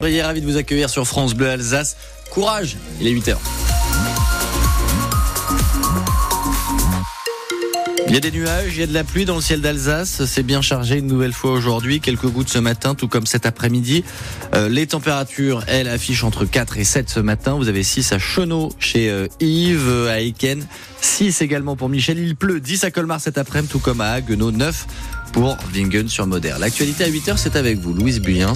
Soyez ravi de vous accueillir sur France Bleu Alsace. Courage, il est 8h. Il y a des nuages, il y a de la pluie dans le ciel d'Alsace. C'est bien chargé une nouvelle fois aujourd'hui. Quelques gouttes ce matin, tout comme cet après-midi. Euh, les températures, elles, affichent entre 4 et 7 ce matin. Vous avez 6 à Chenot chez euh, Yves, à Aiken. 6 également pour Michel. Il pleut 10 à Colmar cet après-midi, tout comme à Haguenau. 9 pour Wingen sur Moder. L'actualité à 8h, c'est avec vous, Louise Buyens.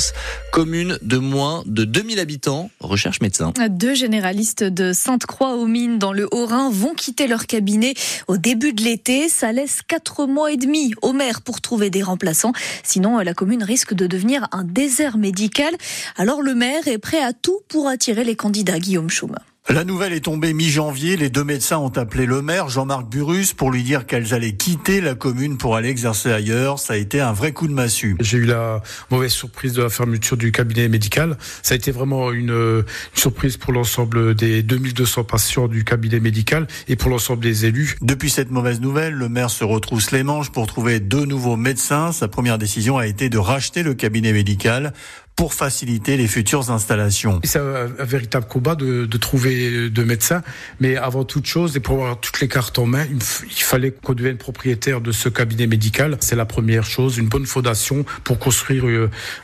Commune de moins de 2000 habitants, recherche médecin. Deux généralistes de Sainte-Croix-aux-Mines dans le Haut-Rhin vont quitter leur cabinet au début de l'été. Ça laisse 4 mois et demi au maire pour trouver des remplaçants. Sinon, la commune risque de devenir un désert médical. Alors le maire est prêt à tout pour attirer les candidats, Guillaume Schum. La nouvelle est tombée mi-janvier. Les deux médecins ont appelé le maire, Jean-Marc Burus, pour lui dire qu'elles allaient quitter la commune pour aller exercer ailleurs. Ça a été un vrai coup de massue. J'ai eu la mauvaise surprise de la fermeture du cabinet médical. Ça a été vraiment une, une surprise pour l'ensemble des 2200 patients du cabinet médical et pour l'ensemble des élus. Depuis cette mauvaise nouvelle, le maire se retrousse les manches pour trouver deux nouveaux médecins. Sa première décision a été de racheter le cabinet médical pour faciliter les futures installations. C'est un, un, véritable combat de, de trouver de médecins, mais avant toute chose, et pour avoir toutes les cartes en main, il, il fallait qu'on devienne propriétaire de ce cabinet médical. C'est la première chose, une bonne fondation pour construire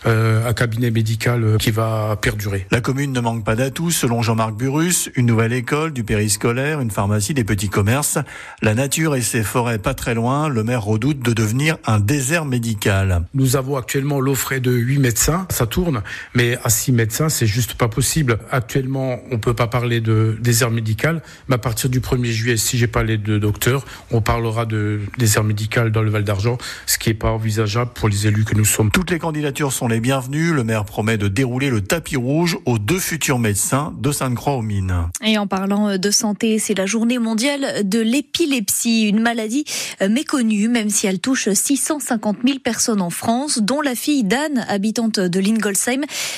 euh, un cabinet médical qui va perdurer. La commune ne manque pas d'atouts, selon Jean-Marc Burus, une nouvelle école, du périscolaire, une pharmacie, des petits commerces. La nature et ses forêts pas très loin, le maire redoute de devenir un désert médical. Nous avons actuellement l'offre de 8 médecins. Ça tourne, mais à six médecins, c'est juste pas possible. Actuellement, on peut pas parler de désert médical, mais à partir du 1er juillet, si j'ai parlé de docteur, on parlera de désert médical dans le Val d'Argent, ce qui est pas envisageable pour les élus que nous sommes. Toutes les candidatures sont les bienvenues. Le maire promet de dérouler le tapis rouge aux deux futurs médecins de Sainte-Croix-aux-Mines. Et en parlant de santé, c'est la journée mondiale de l'épilepsie, une maladie méconnue, même si elle touche 650 000 personnes en France, dont la fille d'Anne, habitante de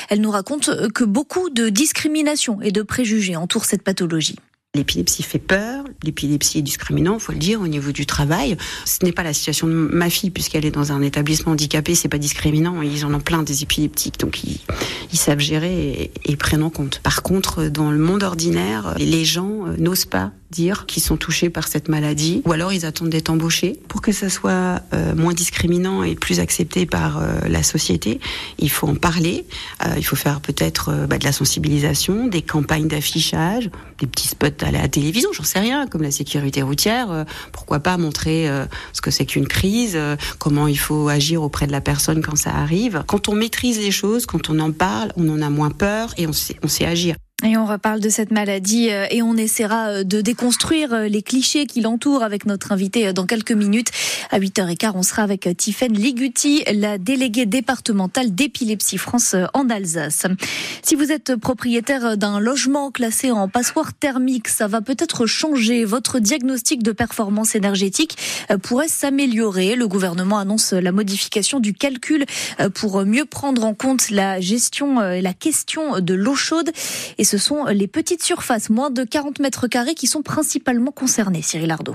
Elle nous raconte que beaucoup de discrimination et de préjugés entourent cette pathologie. L'épilepsie fait peur, l'épilepsie est discriminant, faut le dire, au niveau du travail. Ce n'est pas la situation de ma fille, puisqu'elle est dans un établissement handicapé, c'est pas discriminant, ils en ont plein des épileptiques, donc ils, savent gérer et, et, prennent en compte. Par contre, dans le monde ordinaire, les gens n'osent pas dire qu'ils sont touchés par cette maladie, ou alors ils attendent d'être embauchés. Pour que ça soit euh, moins discriminant et plus accepté par euh, la société, il faut en parler, euh, il faut faire peut-être bah, de la sensibilisation, des campagnes d'affichage, des petits spots à la télévision, j'en sais rien, comme la sécurité routière, pourquoi pas montrer ce que c'est qu'une crise, comment il faut agir auprès de la personne quand ça arrive. Quand on maîtrise les choses, quand on en parle, on en a moins peur et on sait, on sait agir. Et on reparle de cette maladie et on essaiera de déconstruire les clichés qui l'entourent avec notre invité dans quelques minutes. À 8h15, on sera avec Tiffaine Liguti, la déléguée départementale d'épilepsie France en Alsace. Si vous êtes propriétaire d'un logement classé en passoire thermique, ça va peut-être changer. Votre diagnostic de performance énergétique pourrait s'améliorer. Le gouvernement annonce la modification du calcul pour mieux prendre en compte la gestion et la question de l'eau chaude. Et ce sont les petites surfaces, moins de 40 mètres carrés, qui sont principalement concernées, Cyril Ardo.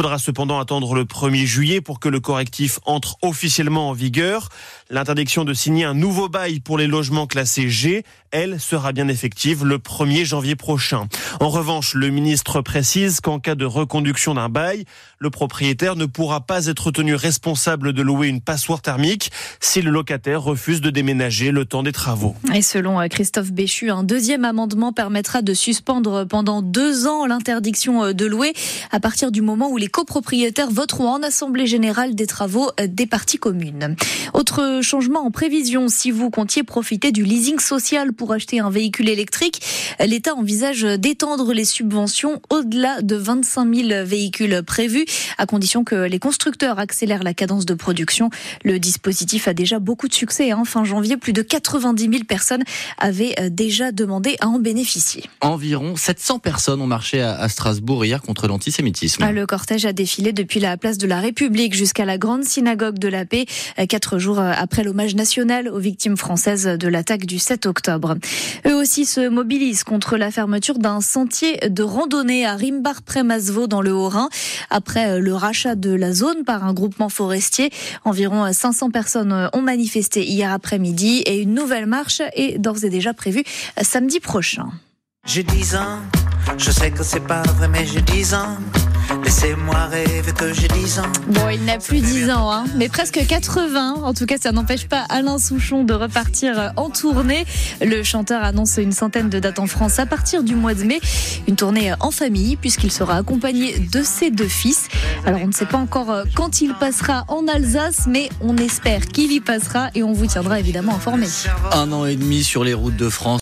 faudra cependant attendre le 1er juillet pour que le correctif entre officiellement en vigueur. L'interdiction de signer un nouveau bail pour les logements classés G, elle, sera bien effective le 1er janvier prochain. En revanche, le ministre précise qu'en cas de reconduction d'un bail, le propriétaire ne pourra pas être tenu responsable de louer une passoire thermique si le locataire refuse de déménager le temps des travaux. Et selon Christophe Béchu, un deuxième amendement permettra de suspendre pendant deux ans l'interdiction de louer à partir du moment où les copropriétaires voteront en Assemblée générale des travaux des parties communes. Autre de changement en prévision. Si vous comptiez profiter du leasing social pour acheter un véhicule électrique, l'État envisage d'étendre les subventions au-delà de 25 000 véhicules prévus, à condition que les constructeurs accélèrent la cadence de production. Le dispositif a déjà beaucoup de succès. Hein. Fin janvier, plus de 90 000 personnes avaient euh, déjà demandé à en bénéficier. Environ 700 personnes ont marché à Strasbourg hier contre l'antisémitisme. Ah, le cortège a défilé depuis la place de la République jusqu'à la grande synagogue de la paix, euh, quatre jours euh, après l'hommage national aux victimes françaises de l'attaque du 7 octobre. Eux aussi se mobilisent contre la fermeture d'un sentier de randonnée à Rimbar-près-Masvaux dans le Haut-Rhin. Après le rachat de la zone par un groupement forestier, environ 500 personnes ont manifesté hier après-midi et une nouvelle marche est d'ores et déjà prévue samedi prochain. J'ai 10 ans, je sais que c'est pas vrai, mais j'ai 10 ans. Laissez-moi rêver que j'ai 10 ans. Bon, il n'a plus 10 ans, hein, mais presque 80. En tout cas, ça n'empêche pas Alain Souchon de repartir en tournée. Le chanteur annonce une centaine de dates en France à partir du mois de mai. Une tournée en famille, puisqu'il sera accompagné de ses deux fils. Alors, on ne sait pas encore quand il passera en Alsace, mais on espère qu'il y passera et on vous tiendra évidemment informé. Un an et demi sur les routes de France.